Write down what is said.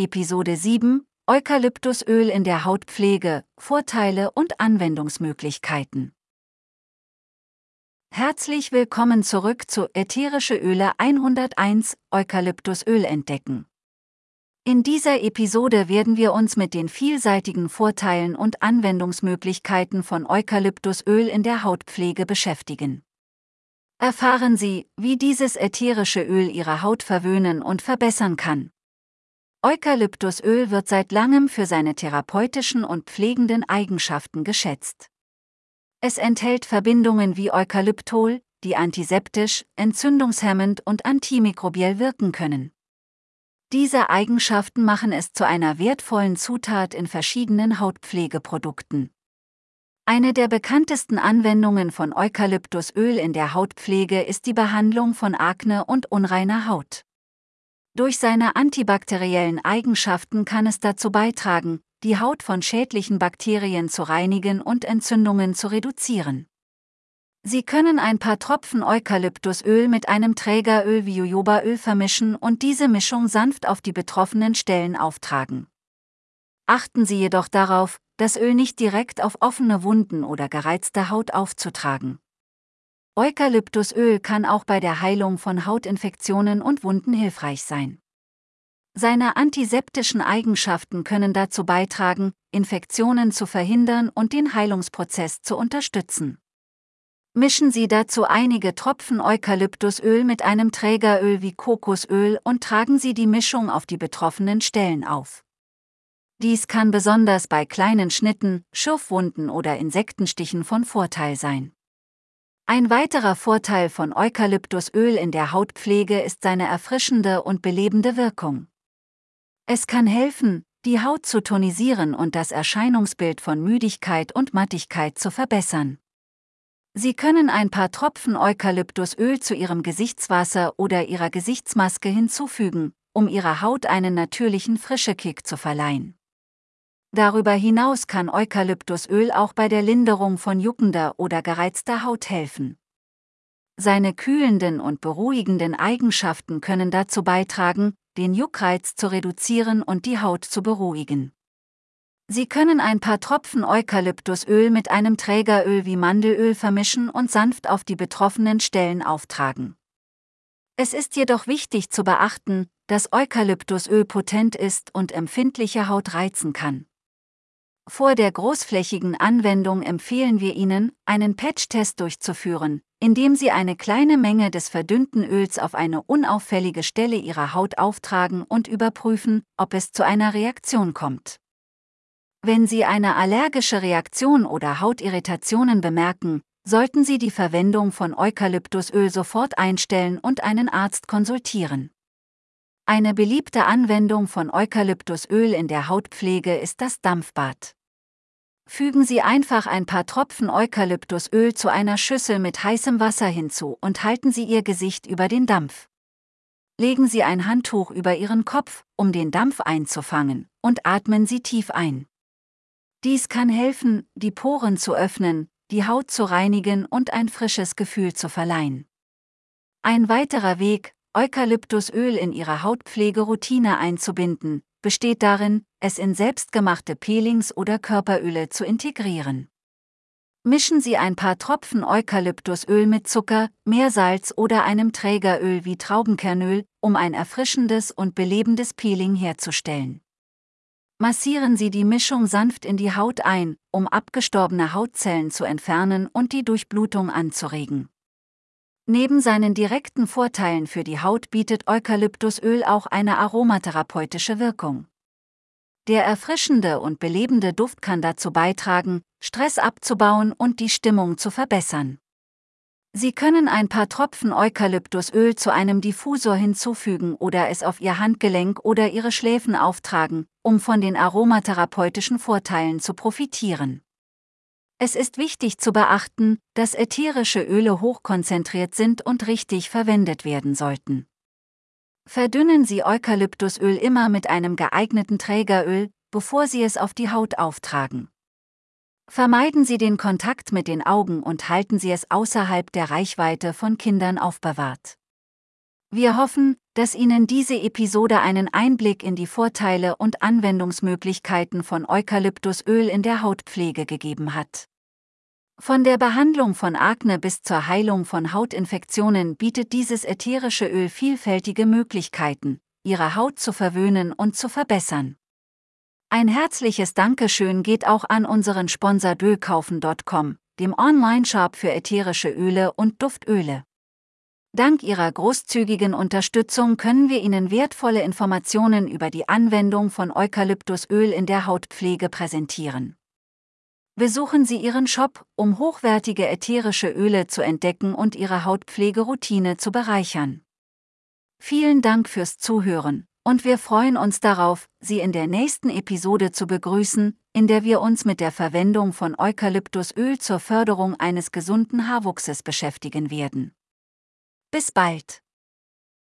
Episode 7 Eukalyptusöl in der Hautpflege, Vorteile und Anwendungsmöglichkeiten. Herzlich willkommen zurück zu Ätherische Öle 101 Eukalyptusöl entdecken. In dieser Episode werden wir uns mit den vielseitigen Vorteilen und Anwendungsmöglichkeiten von Eukalyptusöl in der Hautpflege beschäftigen. Erfahren Sie, wie dieses ätherische Öl Ihre Haut verwöhnen und verbessern kann. Eukalyptusöl wird seit langem für seine therapeutischen und pflegenden Eigenschaften geschätzt. Es enthält Verbindungen wie Eukalyptol, die antiseptisch, entzündungshemmend und antimikrobiell wirken können. Diese Eigenschaften machen es zu einer wertvollen Zutat in verschiedenen Hautpflegeprodukten. Eine der bekanntesten Anwendungen von Eukalyptusöl in der Hautpflege ist die Behandlung von Akne und unreiner Haut. Durch seine antibakteriellen Eigenschaften kann es dazu beitragen, die Haut von schädlichen Bakterien zu reinigen und Entzündungen zu reduzieren. Sie können ein paar Tropfen Eukalyptusöl mit einem Trägeröl wie Jojobaöl vermischen und diese Mischung sanft auf die betroffenen Stellen auftragen. Achten Sie jedoch darauf, das Öl nicht direkt auf offene Wunden oder gereizte Haut aufzutragen. Eukalyptusöl kann auch bei der Heilung von Hautinfektionen und Wunden hilfreich sein. Seine antiseptischen Eigenschaften können dazu beitragen, Infektionen zu verhindern und den Heilungsprozess zu unterstützen. Mischen Sie dazu einige Tropfen Eukalyptusöl mit einem Trägeröl wie Kokosöl und tragen Sie die Mischung auf die betroffenen Stellen auf. Dies kann besonders bei kleinen Schnitten, Schürfwunden oder Insektenstichen von Vorteil sein. Ein weiterer Vorteil von Eukalyptusöl in der Hautpflege ist seine erfrischende und belebende Wirkung. Es kann helfen, die Haut zu tonisieren und das Erscheinungsbild von Müdigkeit und Mattigkeit zu verbessern. Sie können ein paar Tropfen Eukalyptusöl zu Ihrem Gesichtswasser oder Ihrer Gesichtsmaske hinzufügen, um Ihrer Haut einen natürlichen Frischekick zu verleihen. Darüber hinaus kann Eukalyptusöl auch bei der Linderung von juckender oder gereizter Haut helfen. Seine kühlenden und beruhigenden Eigenschaften können dazu beitragen, den Juckreiz zu reduzieren und die Haut zu beruhigen. Sie können ein paar Tropfen Eukalyptusöl mit einem Trägeröl wie Mandelöl vermischen und sanft auf die betroffenen Stellen auftragen. Es ist jedoch wichtig zu beachten, dass Eukalyptusöl potent ist und empfindliche Haut reizen kann. Vor der großflächigen Anwendung empfehlen wir Ihnen, einen Patch-Test durchzuführen, indem Sie eine kleine Menge des verdünnten Öls auf eine unauffällige Stelle Ihrer Haut auftragen und überprüfen, ob es zu einer Reaktion kommt. Wenn Sie eine allergische Reaktion oder Hautirritationen bemerken, sollten Sie die Verwendung von Eukalyptusöl sofort einstellen und einen Arzt konsultieren. Eine beliebte Anwendung von Eukalyptusöl in der Hautpflege ist das Dampfbad. Fügen Sie einfach ein paar Tropfen Eukalyptusöl zu einer Schüssel mit heißem Wasser hinzu und halten Sie Ihr Gesicht über den Dampf. Legen Sie ein Handtuch über Ihren Kopf, um den Dampf einzufangen, und atmen Sie tief ein. Dies kann helfen, die Poren zu öffnen, die Haut zu reinigen und ein frisches Gefühl zu verleihen. Ein weiterer Weg, Eukalyptusöl in Ihre Hautpflegeroutine einzubinden, besteht darin, es in selbstgemachte Peelings oder Körperöle zu integrieren. Mischen Sie ein paar Tropfen Eukalyptusöl mit Zucker, Meersalz oder einem Trägeröl wie Traubenkernöl, um ein erfrischendes und belebendes Peeling herzustellen. Massieren Sie die Mischung sanft in die Haut ein, um abgestorbene Hautzellen zu entfernen und die Durchblutung anzuregen. Neben seinen direkten Vorteilen für die Haut bietet Eukalyptusöl auch eine aromatherapeutische Wirkung. Der erfrischende und belebende Duft kann dazu beitragen, Stress abzubauen und die Stimmung zu verbessern. Sie können ein paar Tropfen Eukalyptusöl zu einem Diffusor hinzufügen oder es auf Ihr Handgelenk oder Ihre Schläfen auftragen, um von den aromatherapeutischen Vorteilen zu profitieren. Es ist wichtig zu beachten, dass ätherische Öle hochkonzentriert sind und richtig verwendet werden sollten. Verdünnen Sie Eukalyptusöl immer mit einem geeigneten Trägeröl, bevor Sie es auf die Haut auftragen. Vermeiden Sie den Kontakt mit den Augen und halten Sie es außerhalb der Reichweite von Kindern aufbewahrt. Wir hoffen, dass Ihnen diese Episode einen Einblick in die Vorteile und Anwendungsmöglichkeiten von Eukalyptusöl in der Hautpflege gegeben hat. Von der Behandlung von Akne bis zur Heilung von Hautinfektionen bietet dieses ätherische Öl vielfältige Möglichkeiten, Ihre Haut zu verwöhnen und zu verbessern. Ein herzliches Dankeschön geht auch an unseren Sponsor Dölkaufen.com, dem Online-Shop für ätherische Öle und Duftöle. Dank Ihrer großzügigen Unterstützung können wir Ihnen wertvolle Informationen über die Anwendung von Eukalyptusöl in der Hautpflege präsentieren. Besuchen Sie Ihren Shop, um hochwertige ätherische Öle zu entdecken und Ihre Hautpflegeroutine zu bereichern. Vielen Dank fürs Zuhören, und wir freuen uns darauf, Sie in der nächsten Episode zu begrüßen, in der wir uns mit der Verwendung von Eukalyptusöl zur Förderung eines gesunden Haarwuchses beschäftigen werden. Bis bald!